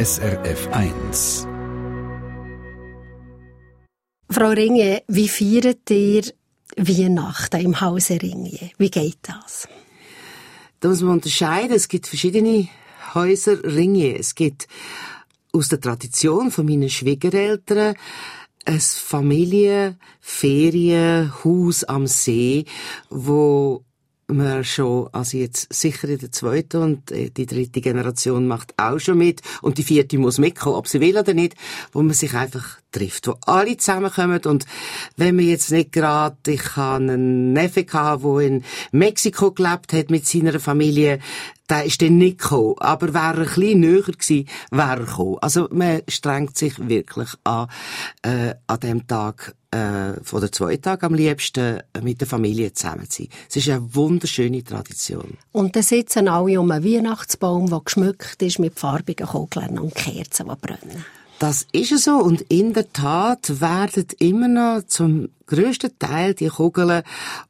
SRF 1. Frau Ringe, wie feiert ihr Weihnachten im Hause Ringe? Wie geht das? Da muss man unterscheiden. Es gibt verschiedene Häuser Ringe. Es gibt aus der Tradition von meinen Schwiegereltern ein Familie, Ferienhaus am See, wo man schon, also jetzt sicher in der zweiten und äh, die dritte Generation macht auch schon mit und die vierte muss mitkommen, ob sie will oder nicht, wo man sich einfach trifft, wo alle zusammenkommen und wenn man jetzt nicht gerade, ich habe einen Neffe gehabt, der in Mexiko gelebt hat mit seiner Familie, der ist dann nicht gekommen. Aber wäre er ein bisschen näher gewesen, wäre er gekommen. Also man strengt sich wirklich an, äh, an dem Tag äh, oder zwei Tage am liebsten mit der Familie zusammen zu sein. Es ist eine wunderschöne Tradition. Und dann sitzen alle um einen Weihnachtsbaum, der geschmückt ist mit farbigen Kugeln und Kerzen, die brennen. Das ist so und in der Tat werden immer noch zum grössten Teil die Kugeln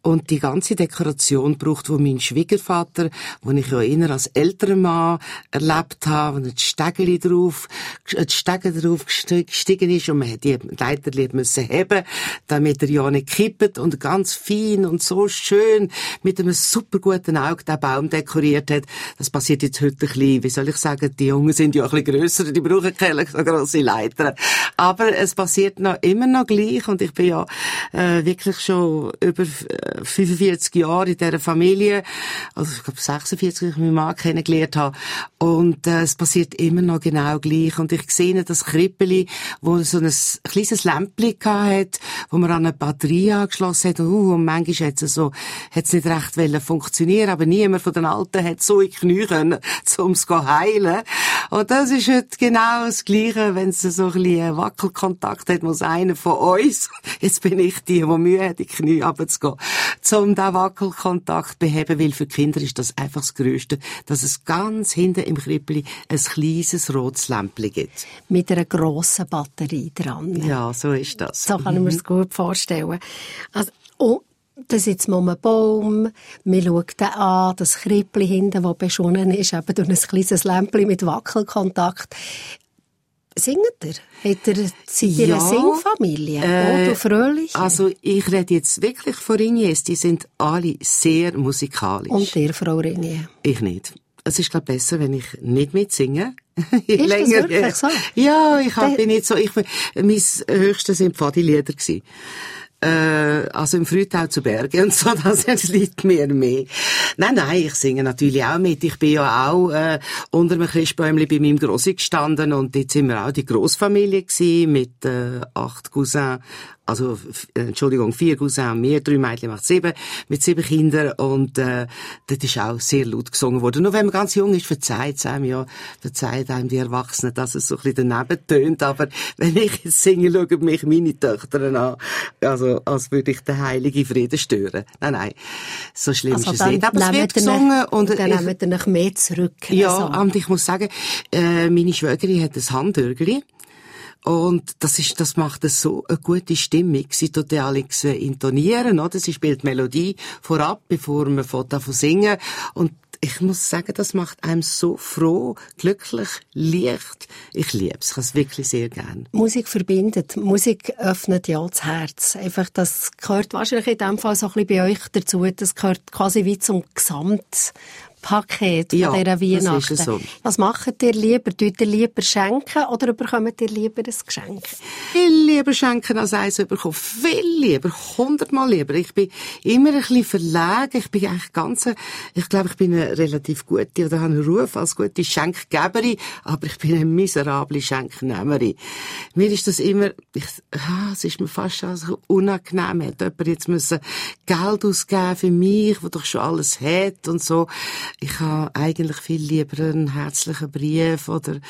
und die ganze Dekoration braucht, wo mein Schwiegervater, wo ich ja immer als älterer Mann erlebt habe, wo ein Stegeli drauf, ein Stege drauf gestiegen ist und man hat die Leiterli müssen heben, damit er ja nicht kippt und ganz fein und so schön mit einem super guten Auge den Baum dekoriert hat. Das passiert jetzt heute ein bisschen, wie soll ich sagen, die Jungen sind ja ein bisschen grösser, die brauchen keine so grosse Leiter. Aber es passiert noch immer noch gleich und ich bin ja äh, wirklich schon über 45 äh, Jahre in dieser Familie, also ich glaube 46, als ich meinen Mann kennengelernt habe. Und äh, es passiert immer noch genau gleich. Und ich sehe das Krippeli, wo so ein kleines Lämpchen hat, wo man an eine Batterie angeschlossen hat. Uh, und manchmal hat es so, hat es nicht recht wollen funktionieren, aber niemand von den Alten hat so in Knie können, um es zu heilen. Und das ist heute genau das Gleiche, wenn es so ein bisschen Wackelkontakt hat, muss einer von uns, jetzt bin ich die, die Mühe hat, die Knie runterzugehen, um diesen Wackelkontakt beheben, weil für Kinder ist das einfach das Größte, dass es ganz hinten im Krippli ein kleines rotes Lämpchen gibt. Mit einer grossen Batterie dran. Ja, so ist das. So kann ich mir das mhm. gut vorstellen. Also, oh, da sitzt man um einen Baum, man schaut den an, das Krippli hinten, das beschonnen ist, eben durch ein kleines Lämpchen mit Wackelkontakt. Singt ihr? Hat ihr, seid ihr ja, eine Singfamilie? Äh, Oder fröhlich? Also, ich rede jetzt wirklich von Ringiers. Die sind alle sehr musikalisch. Und ihr, Frau Ringier? Ich nicht. Es ist, glaube besser, wenn ich nicht mitsinge. ist länger, das wirklich so? Ja, ich hab, bin nicht so, ich, mein höchstes sind Pfadilieder gewesen äh, also im Frühtau zu Bergen und so, das liegt mir mehr. Nein, nein, ich singe natürlich auch mit. Ich bin ja auch äh, unter einem Christbäumli bei meinem Grossi gestanden und dort sind wir auch die Großfamilie gewesen, mit äh, acht Cousins, also äh, Entschuldigung, vier Cousins, mehr, drei Mädchen macht sieben, mit sieben Kindern und äh, dort ist auch sehr laut gesungen worden. Nur wenn man ganz jung ist, verzeiht es einem ja, verzeiht einem die Erwachsenen, dass es so ein bisschen daneben tönt, aber wenn ich jetzt singe, schauen mich meine Töchter an, also als würde ich den heiligen Frieden stören. Nein, nein, so schlimm also ist es nicht. Aber es wird gesungen und... Dann nehmen wir noch mehr zurück. Ja, also. und ich muss sagen, äh, meine Schwägerin hat ein Handörgeli und das ist, das macht es so eine gute Stimmung. Sie tut ja alles intonieren, oder? Sie spielt Melodie vorab, bevor man davon singen. Und ich muss sagen, das macht einem so froh, glücklich, leicht. Ich liebe es. Ich habe wirklich sehr gern. Musik verbindet. Musik öffnet ja das Herz. Einfach, das gehört wahrscheinlich in dem Fall so ein bisschen bei euch dazu. Das gehört quasi wie zum Gesamt Paket ja, von dieser Weihnachten. So. Was macht ihr lieber? Tut ihr lieber schenken oder bekommt ihr lieber ein Geschenk? Viel lieber schenken als eins bekommen. Viel lieber. Hundertmal lieber. Ich bin immer ein bisschen verlegen. Ich bin eigentlich ganz, ich glaube, ich bin eine relativ gute oder habe einen Ruf als gute Schenkgeberin, aber ich bin eine miserable Schenknehmerin. Mir ist das immer, ich, ah, es ist mir fast schon so unangenehm. Hat jemand jetzt müssen Geld ausgeben für mich, wo doch schon alles hat und so. Ich habe eigentlich viel lieber einen herzlichen Brief oder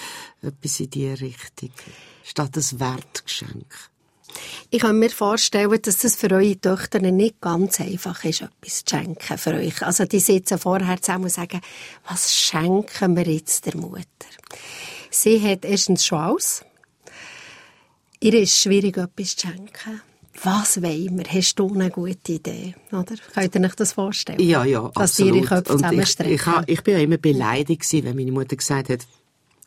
etwas in diese Richtung, statt ein Wertgeschenk. Ich kann mir vorstellen, dass das für eure Töchter nicht ganz einfach ist, etwas zu schenken für euch. Also die sitzen vorher zusammen und sagen, was schenken wir jetzt der Mutter? Sie hat erstens schon aus. Ihr ist schwierig, etwas zu schenken was wollen wir? Hast du eine gute Idee? Oder? Könnt ihr euch das vorstellen? Ja, ja, Dass absolut. Dass ihre Köpfe zusammenstrecken. Ich, ich, ich, ich bin ja immer beleidigt gewesen, wenn meine Mutter gesagt hat,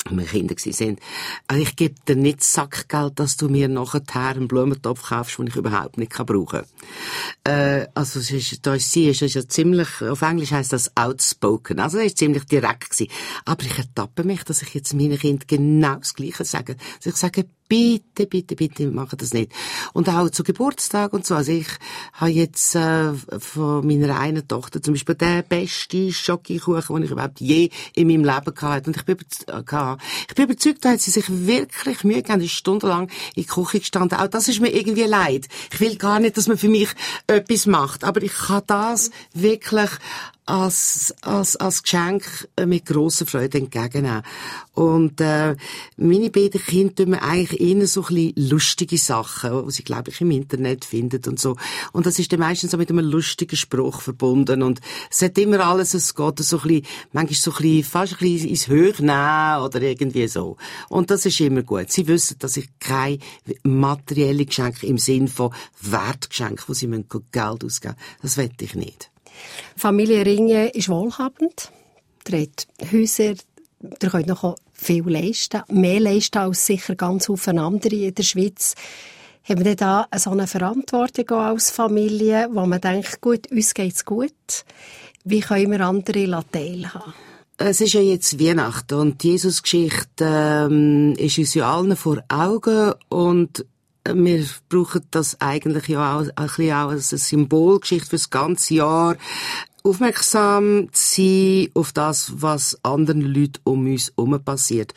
wir Kinder sind. Also ich gebe dir nicht Sackgeld, dass du mir nachher einen Blumentopf kaufst, den ich überhaupt nicht brauchen kann. Äh, also es ist, da ist sie, ist, ist ja ziemlich, auf Englisch heißt das outspoken. Also er ist ziemlich direkt gewesen. Aber ich ertappe mich, dass ich jetzt meinen Kindern genau das Gleiche sage. Also ich sage, bitte, bitte, bitte, machen das nicht. Und auch zu Geburtstag und so. Also ich habe jetzt äh, von meiner einen Tochter zum Beispiel den besten Schokokuchen, den ich überhaupt je in meinem Leben hatte. Und ich bin, äh, ich bin überzeugt, da hat sie sich wirklich Mühe gegeben, ist stundenlang in der Küche gestanden. Auch das ist mir irgendwie leid. Ich will gar nicht, dass man für mich etwas macht. Aber ich kann das wirklich als, als, als Geschenk äh, mit grosser Freude entgegennehmen. Und äh, meine beiden Kinder tun mir eigentlich ihnen so ein bisschen lustige Sachen, die sie, glaube ich, im Internet finden und so. Und das ist dann meistens so mit einem lustigen Spruch verbunden. Und es hat immer alles, es geht so ein bisschen, manchmal so ein bisschen, fast ein bisschen ins Höchnehmen oder irgendwie so. Und das ist immer gut. Sie wissen, dass ich kein materielle Geschenk im Sinn von Wertgeschenk, wo sie Geld ausgeben müssen, das wette ich nicht. Familie Ringe ist wohlhabend. Habt Häuser, ihr könnt noch viel leisten. Mehr leisten als sicher ganz viele andere in der Schweiz. Haben wir da so eine Verantwortung als Familie, wo man denkt, gut, uns geht's gut. Wie können wir andere teilhaben? Es ist ja jetzt Weihnachten und die Jesus-Geschichte ähm, ist uns ja allen vor Augen und wir brauchen das eigentlich ja auch, ein auch als eine Symbolgeschichte für das ganze Jahr aufmerksam zu sein auf das, was anderen Leuten um uns herum passiert.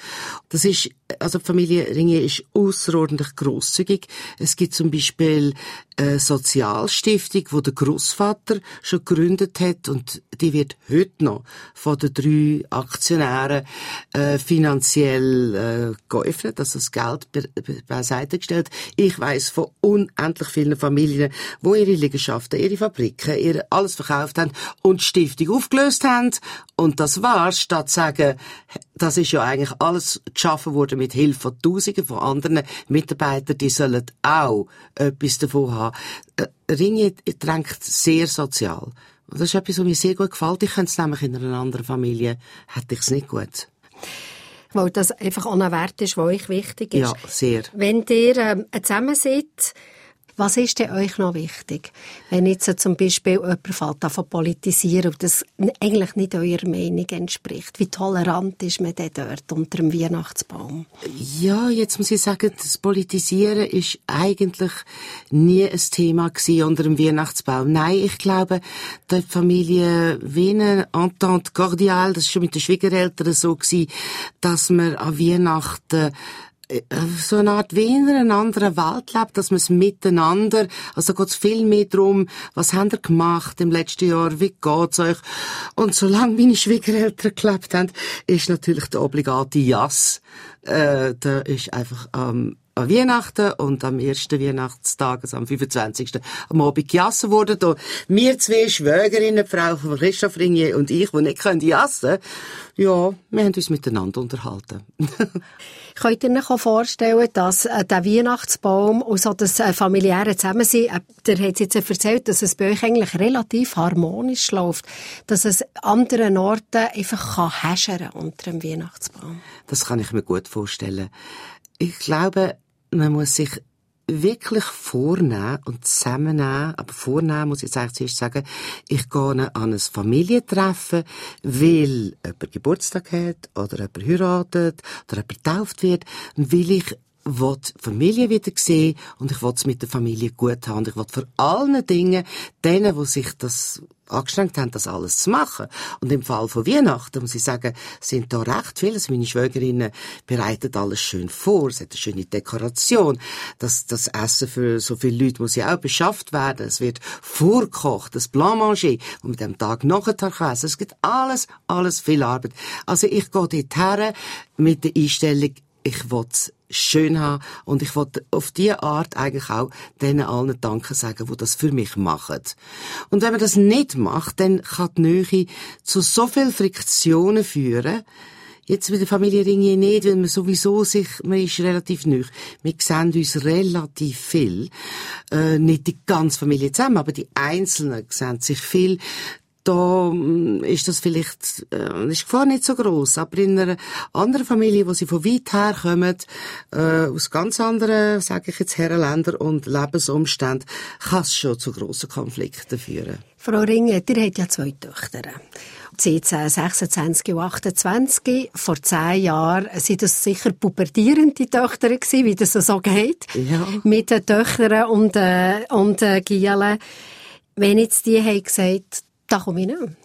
Das ist, also Familie Ringe ist außerordentlich großzügig. Es gibt zum Beispiel eine Sozialstiftung, wo der Großvater schon gegründet hat und die wird heute noch von den drei Aktionären äh, finanziell äh, geöffnet, also das Geld be be beiseite gestellt. Ich weiß von unendlich vielen Familien, wo ihre Liegenschaften, ihre Fabriken, ihre alles verkauft haben und die Stiftung aufgelöst haben. Und das war's, statt zu sagen, das ist ja eigentlich alles geschaffen worden mit Hilfe von Tausenden von anderen Mitarbeitern, die sollen auch etwas davon haben. Äh, Ringe drängt sehr sozial. Und das ist etwas, was mir sehr gut gefällt. Ich könnte es nämlich in einer anderen Familie, hätte ich es nicht gut. Weil das einfach auch ein Wert ist, der euch wichtig ist. Ja, sehr. Wenn ihr ähm, zusammen seid, was ist denn euch noch wichtig? Wenn jetzt zum Beispiel jemand fällt von politisieren und das eigentlich nicht eurer Meinung entspricht. Wie tolerant ist man denn dort unter dem Weihnachtsbaum? Ja, jetzt muss ich sagen, das Politisieren ist eigentlich nie ein Thema unter dem Weihnachtsbaum. Nein, ich glaube, die Familie Wiener, Entente Cordiale, das ist schon mit den Schwiegereltern so gewesen, dass man an Weihnachten so eine Art wie in einer anderen Welt lebt, dass man es miteinander, also geht es viel mehr darum, was habt ihr gemacht im letzten Jahr, wie geht's euch? Und solange meine Schwiegereltern gelebt haben, ist natürlich der obligate Jass, äh, da ist einfach ähm, an Weihnachten und am ersten Weihnachtstag, also am 25. am Abend gejassen worden. Da wir zwei Schwägerinnen, Frau von Christoph Ringier und ich, die nicht können jassen ja, wir haben uns miteinander unterhalten. Könnt ihr euch vorstellen, dass äh, der Weihnachtsbaum und so das äh, familiäre Zusammensein, äh, der hat jetzt erzählt, dass es bei euch eigentlich relativ harmonisch läuft, dass es anderen Orten einfach kann unter dem Weihnachtsbaum. Das kann ich mir gut vorstellen. Ich glaube, man muss sich wirklich vornehmen und zusammennehmen, aber vornehmen muss ich jetzt eigentlich zuerst sagen, ich gehe an ein Familientreffen, weil jemand Geburtstag hat, oder jemand heiratet, oder jemand getauft wird, weil ich will Familie wieder sehen und ich will es mit der Familie gut haben. Und ich will vor allen Dingen denen, die sich das angestrengt haben, das alles zu machen. Und im Fall von Weihnachten, muss ich sagen, sind da recht viele. Also meine Schwägerinnen bereiten alles schön vor. Es hat eine schöne Dekoration. Das, das Essen für so viele Leute muss ja auch beschafft werden. Es wird vorgekocht, das Blanc Manger, und mit dem Tag nachher kann essen. Es gibt alles, alles viel Arbeit. Also ich gehe dort her mit der Einstellung, ich will schön haben und ich wollte auf diese Art eigentlich auch denen allen Danke sagen, die das für mich machen. Und wenn man das nicht macht, dann kann die Nähe zu so viel Friktionen führen, Jetzt mit der Familie Ringier nicht, weil man sowieso sich, man ist relativ neu. Wir sehen uns relativ viel. Äh, nicht die ganze Familie zusammen, aber die Einzelnen sehen sich viel da mm, ist das vielleicht, äh, ist die Gefahr nicht so groß. Aber in einer anderen Familie, wo sie von weit her kommen, äh, aus ganz anderen, sage ich jetzt, Herrenländern und Lebensumständen, kann es schon zu grossen Konflikten führen. Frau Ringe, ihr habt ja zwei Töchter. Sie 26 und 28. Vor zehn Jahren sind das sicher pubertierende Töchter gewesen, wie das so geht. Ja. Mit den Töchtern und, äh, und äh, Gielen. Wenn jetzt die haben gesagt, da komme ich nicht mehr.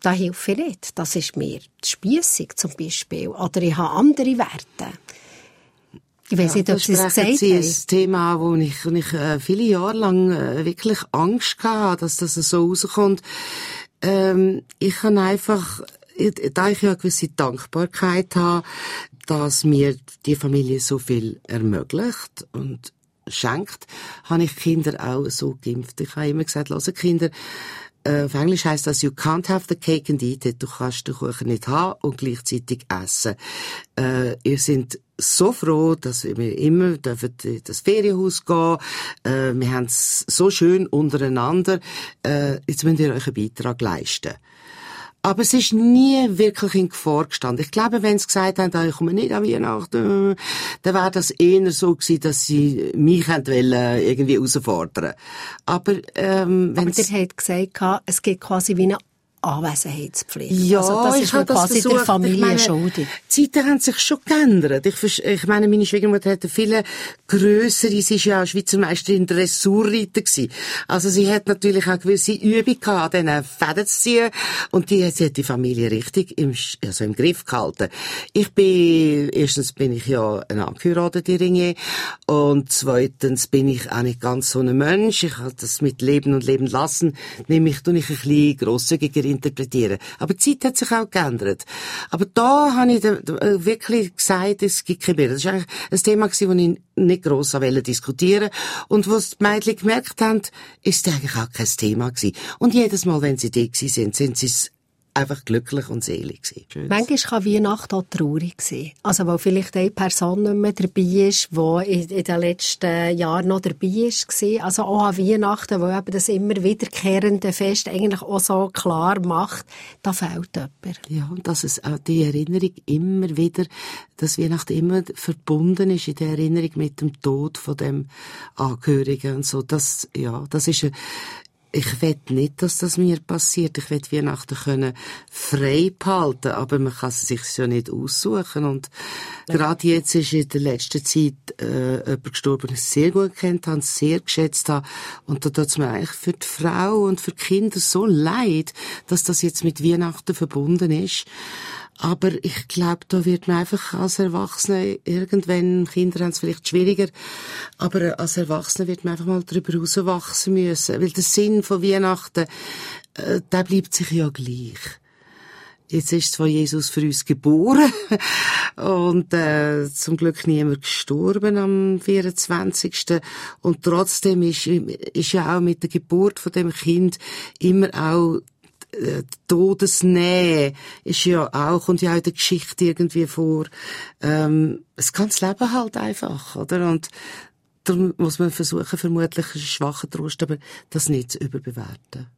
Da helfe ich nicht. Das ist mir spiessig zum Beispiel. Oder ich habe andere Werte. Ich weiß Ja, nicht, ob Sie es gesagt Sie haben. ein Thema, wo ich, wo ich äh, viele Jahre lang äh, wirklich Angst hatte, dass das so rauskommt. Ähm, ich kann einfach, da ich ja eine gewisse Dankbarkeit habe, dass mir die Familie so viel ermöglicht und schenkt, habe ich Kinder auch so geimpft. Ich habe immer gesagt, lassen Kinder, äh, auf Englisch heißt das, you can't have the cake and eat it. Du kannst den Kuchen nicht haben und gleichzeitig essen. Äh, ihr seid so froh, dass wir immer dürfen in das Ferienhaus gehen. Äh, wir haben es so schön untereinander. Äh, jetzt müsst ihr euch einen Beitrag leisten. Aber es ist nie wirklich in Gefahr gestanden. Ich glaube, wenn sie gesagt haben, ah, ich komme nicht an Weihnachten, dann wäre das eher so gewesen, dass sie mich wollen, irgendwie herausfordern. Aber, ähm, wenn Aber sie- ihr habt gesagt, es gibt quasi wie eine Anwesenheitspflicht. Ja, also das ich ist man quasi versucht. der Familie ich meine, schuldig. Die Zeiten haben sich schon geändert. Ich, ich meine, meine Schwiegermutter hatte viele grössere, sie ist ja auch Schweizer Meisterin Dressurreiter gewesen. Also sie hat natürlich auch gewisse Übung gehabt, an diesen Fäden zu ziehen. Und die, sie hat die Familie richtig im, also im Griff gehalten. Ich bin, erstens bin ich ja eine angeheiratete Ringe. Und zweitens bin ich auch nicht ganz so ein Mensch. Ich habe das mit Leben und Leben lassen, nämlich, tue ich ein bisschen grosszügiger interpretieren. Aber die Zeit hat sich auch geändert. Aber da habe ich äh, wirklich gesagt, es gibt keine Bilder. Das war eigentlich ein Thema, das ich nicht gross wollte diskutieren Und was die Mädchen gemerkt haben, ist es eigentlich auch kein Thema gewesen. Und jedes Mal, wenn sie da sind, sind sie es einfach glücklich und selig gewesen. Schön. Manchmal kann Weihnachten auch traurig sein. Also, weil vielleicht eine Person nicht mehr dabei ist, die in, in den letzten Jahren noch dabei war. Also auch an Weihnachten, wo eben das immer wiederkehrende Fest eigentlich auch so klar macht, da fehlt jemand. Ja, und dass es auch die Erinnerung immer wieder, dass Weihnachten immer verbunden ist in der Erinnerung mit dem Tod von dem Angehörigen und so. Das, ja, das ist, ein- ich will nicht, dass das mir passiert. Ich will Weihnachten können frei behalten, aber man kann es sich ja nicht aussuchen. Und gerade jetzt ist in der letzten Zeit äh, jemand gestorben, den ich sehr gut kennt habe, sehr geschätzt habe. Und da tut es mir eigentlich für die Frau und für die Kinder so leid, dass das jetzt mit Weihnachten verbunden ist. Aber ich glaube, da wird man einfach als Erwachsene irgendwann, Kinder haben es vielleicht schwieriger, aber als Erwachsene wird man einfach mal darüber rauswachsen müssen. Weil der Sinn von Weihnachten, äh, der bleibt sich ja gleich. Jetzt ist zwar Jesus für uns geboren und äh, zum Glück niemand gestorben am 24. Und trotzdem ist, ist ja auch mit der Geburt von dem Kind immer auch äh, die Todesnähe ist ja auch, kommt ja auch in der Geschichte irgendwie vor. Ähm, es kann das Leben halt einfach, oder? Und darum muss man versuchen, vermutlich einen schwachen Trost, aber das nicht zu überbewerten.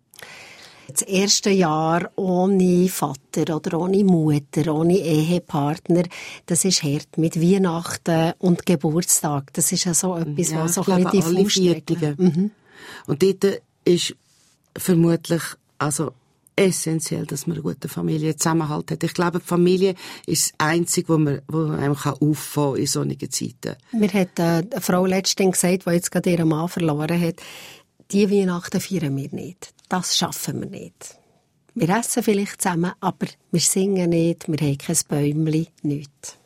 Das erste Jahr ohne Vater oder ohne Mutter, ohne Ehepartner, das ist hart. Mit Weihnachten und Geburtstag. Das ist ja so etwas, Ja, was so ein bisschen diffus Viertigen. Und dort ist vermutlich, also, essentiell, dass man einen guten Familienzusammenhalt hat. Ich glaube, die Familie ist das Einzige, wo man, wo man einem kann auffangen in solchen Zeiten. Mir hat äh, eine Frau letztens gesagt, die jetzt gerade ihren Mann verloren hat, die Weihnachten feiern wir nicht. Das schaffen wir nicht. Wir essen vielleicht zusammen, aber wir singen nicht, wir haben kein Bäumchen, nichts.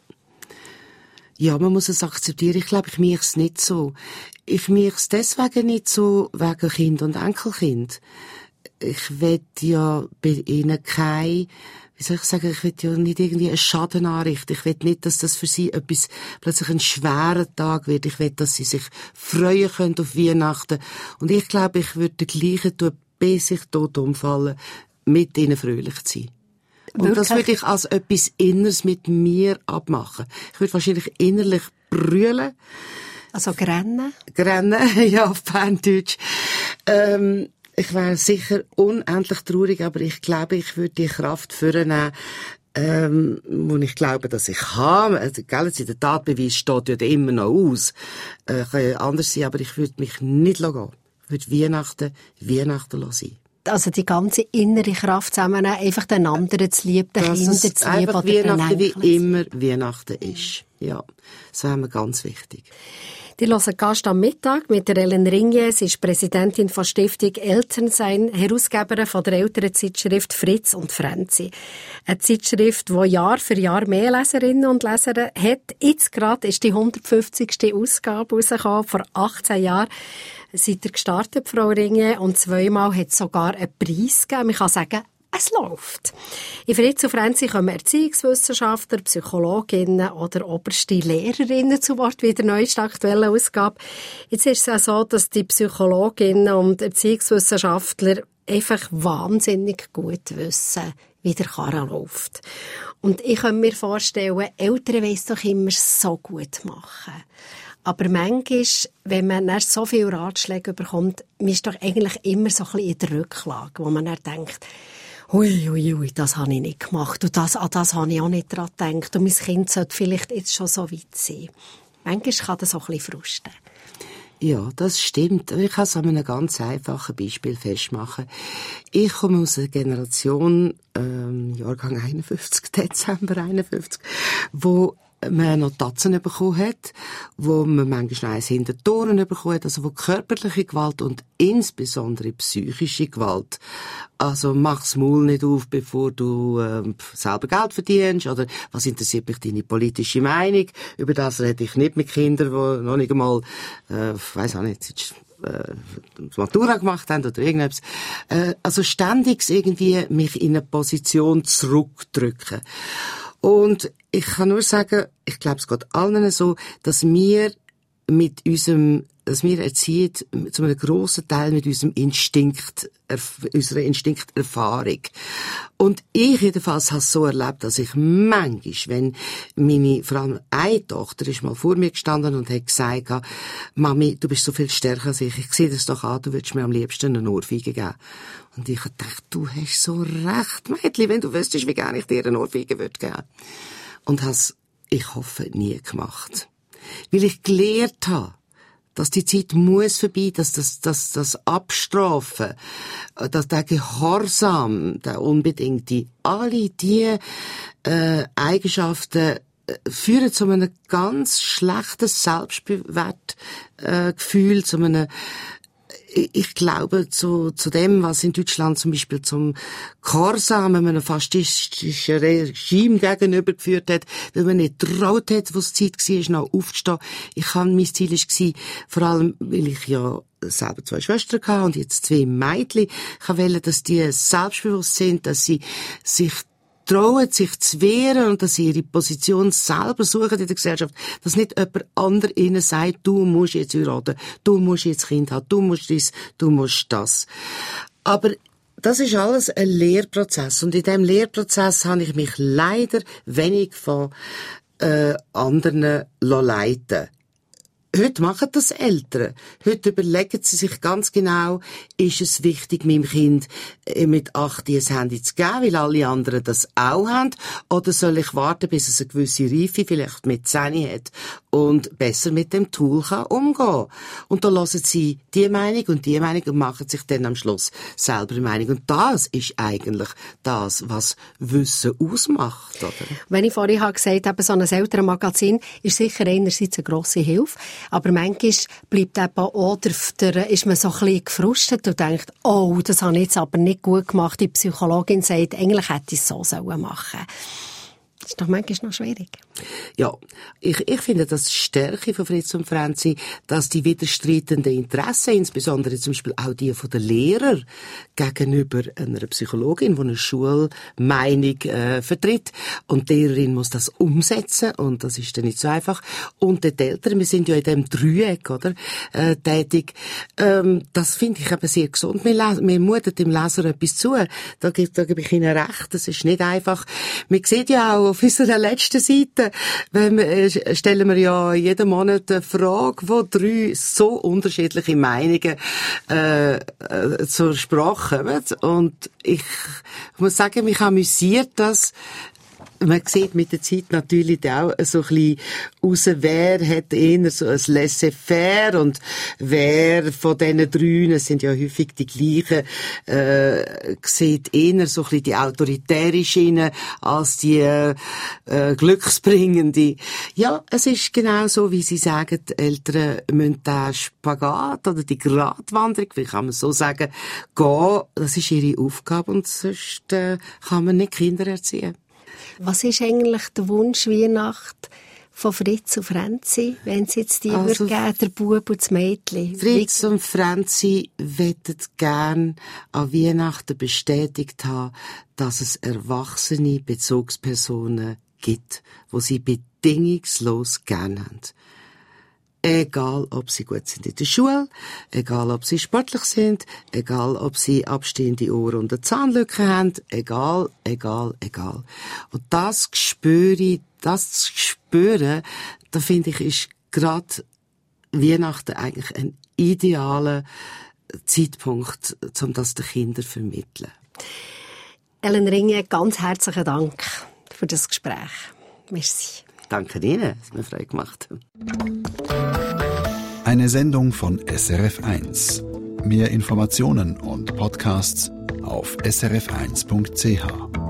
Ja, man muss es akzeptieren. Ich glaube, ich mich es nicht so. Ich mich es deswegen nicht so wegen Kind und Enkelkind. Ich will ja bei ihnen kein, wie soll ich sagen, ich will ja nicht irgendwie einen Schaden anrichten. Ich will nicht, dass das für sie etwas, plötzlich ein schwerer Tag wird. Ich will, dass sie sich freuen können auf Weihnachten. Und ich glaube, ich würde den gleichen tun, bis ich tot umfallen, mit ihnen fröhlich zu sein. Und das Wirklich? würde ich als etwas Inneres mit mir abmachen. Ich würde wahrscheinlich innerlich brüllen, Also grennen. grennen, ja, auf Berndeutsch. Ähm, ich wäre sicher unendlich traurig, aber ich glaube, ich würde die Kraft vornehmen, ähm, wo ich glaube, dass ich habe. Also, gell, der Tatbeweis steht ja immer noch aus. Äh, kann anders sein, aber ich würde mich nicht gehen. Ich würde Weihnachten, Weihnachten sein. Also die ganze innere Kraft zusammennehmen, einfach den anderen zu lieben, den Kindern zu lieben einfach Weihnachten wie immer Weihnachten ist. Ja, das wäre mir ganz wichtig. Die hören Gast am Mittag mit der Ellen Ringier. Sie ist Präsidentin von Stiftung Elternsein, Herausgeberin von der älteren Zeitschrift Fritz und Frenzi. Eine Zeitschrift, die Jahr für Jahr mehr Leserinnen und Leser hat. Jetzt gerade ist die 150. Ausgabe rausgekommen, vor 18 Jahren seid ihr gestartet, Frau Ringier, und zweimal hat es sogar einen Preis gegeben. Man kann sagen, es läuft. In Fritz und Frenzi kommen Erziehungswissenschaftler, Psychologinnen oder oberste Lehrerinnen zu Wort, wie der neueste aktuelle Ausgabe. Jetzt ist es auch so, dass die Psychologinnen und Erziehungswissenschaftler einfach wahnsinnig gut wissen, wie der Karren läuft. Und ich kann mir vorstellen, Eltern es doch immer so gut machen. Aber manchmal, wenn man dann so viele Ratschläge bekommt, man ist doch eigentlich immer so ein bisschen in der Rücklage, wo man dann denkt, hui, hui, hui, das habe ich nicht gemacht und das, an das habe ich auch nicht dran gedacht und mein Kind sollte vielleicht jetzt schon so weit sein. Manchmal kann das auch ein bisschen frusten. Ja, das stimmt. Ich kann es an einem ganz einfachen Beispiel festmachen. Ich komme aus einer Generation, ähm, Jahrgang 51, Dezember 51, wo man noch Tatzen bekommen hat, wo man manchmal eins hinter Toren bekommen hat, also wo körperliche Gewalt und insbesondere psychische Gewalt, also mach's Maul nicht auf, bevor du äh, selber Geld verdienst, oder was interessiert mich deine politische Meinung, über das rede ich nicht mit Kindern, die noch nicht einmal, äh, weiß auch nicht, äh, Matura gemacht haben oder irgendetwas. Äh, also ständig irgendwie mich in eine Position zurückdrücken. Und ich kann nur sagen, ich glaube, es geht allen so, dass wir mit unserem, dass wir erziehen zu einem grossen Teil mit unserem Instinkt, unserer Instinkterfahrung. Und ich jedenfalls habe es so erlebt, dass ich manchmal, wenn meine, vor allem eine Tochter ist mal vor mir gestanden und hat gesagt, Mami, du bist so viel stärker als ich, ich sehe das doch an, du würdest mir am liebsten eine Ohrfeige geben. Und ich habe gedacht, du hast so recht, Mädchen, wenn du wüsstest, wie gerne ich dir eine Ohrfeige würde geben. Und has, ich hoffe, nie gemacht. Weil ich gelernt habe, dass die Zeit muss vorbei, dass das, das, das Abstrafen, dass der Gehorsam, der unbedingte, alle die äh, Eigenschaften äh, führen zu einem ganz schlechten Selbstwertgefühl, äh, zu einem ich glaube, zu, zu dem, was in Deutschland zum Beispiel zum Gehorsam einem faschistischen Regime gegenübergeführt hat, weil man nicht traut hat, wo es Zeit war, noch aufzustehen. Ich habe, mein Ziel war, vor allem, weil ich ja selber zwei Schwestern hatte und jetzt zwei Mädchen, ich wollte, dass die selbstbewusst sind, dass sie sich trauen, sich zu wehren und dass sie ihre Position selber suchen in der Gesellschaft, dass nicht jemand anderes ihnen sagt, du musst jetzt heiraten, du musst jetzt Kind haben, du musst dies, du musst das. Aber das ist alles ein Lehrprozess und in diesem Lehrprozess habe ich mich leider wenig von äh, anderen leiten Heute machen das Eltern. Heute überlegen sie sich ganz genau, ist es wichtig, meinem Kind äh, mit acht ein Handy zu geben, weil alle anderen das auch haben, oder soll ich warten, bis es eine gewisse Reife vielleicht mit zehn hat und besser mit dem Tool kann umgehen Und da lassen sie die Meinung und die Meinung und machen sich dann am Schluss selber eine Meinung. Und das ist eigentlich das, was Wissen ausmacht, oder? Wenn ich vorhin gesagt habe, so ein Elternmagazin ist sicher einerseits eine grosse Hilfe, aber manchmal bleibt eben auch der, ist man so ein bisschen gefrustet und denkt, oh, das habe ich jetzt aber nicht gut gemacht. Die Psychologin sagt, eigentlich hätte ich es so machen sollen. Das ist doch manchmal noch schwierig. Ja, ich, ich finde das Stärke von Fritz und Franzi, dass die widerstreitenden Interessen, insbesondere zum Beispiel auch die von den Lehrern gegenüber einer Psychologin, die eine Schulmeinung äh, vertritt, und die Lehrerin muss das umsetzen und das ist dann nicht so einfach. Und die Eltern, wir sind ja in dem Dreieck, oder, äh, tätig. Ähm, das finde ich eben sehr gesund. Wir, wir mutet dem Leser etwas zu. Da, da gebe ich Ihnen recht. Das ist nicht einfach. Man sieht ja auch auf unserer letzten Seite wir, äh, stellen wir ja jeden Monat eine Frage, wo drei so unterschiedliche Meinungen äh, äh, zur Sprache kommen. Und ich muss sagen, mich amüsiert das, man sieht mit der Zeit natürlich auch so ein bisschen raus, wer hat eher so ein Laissez-faire und wer von diesen drei, es sind ja häufig die gleichen, äh, sieht eher so ein bisschen die autoritäre Schiene als die äh, glücksbringende. Ja, es ist genau so, wie Sie sagen, die Eltern müssen den Spagat oder die Gratwanderung, wie kann man so sagen, gehen. Das ist ihre Aufgabe und sonst äh, kann man nicht Kinder erziehen. Was ist eigentlich der Wunsch Weihnacht von Fritz und Franzi, wenn sie jetzt die also, geben, der Bub und das Mädchen? Fritz und Franzi wettet gern an Weihnachten bestätigt haben, dass es erwachsene Bezugspersonen gibt, wo sie bedingungslos gern haben. Egal, ob sie gut sind in der Schule, egal, ob sie sportlich sind, egal, ob sie abstehende Ohren und eine Zahnlücke haben, egal, egal, egal. Und das spüre das zu spüren, da finde ich, ist gerade Weihnachten eigentlich ein idealer Zeitpunkt, um das den Kindern zu vermitteln. Ellen Ringe, ganz herzlichen Dank für das Gespräch. Merci. Danke Ihnen, es hat mir frei gemacht. Eine Sendung von SRF1. Mehr Informationen und Podcasts auf srf1.ch.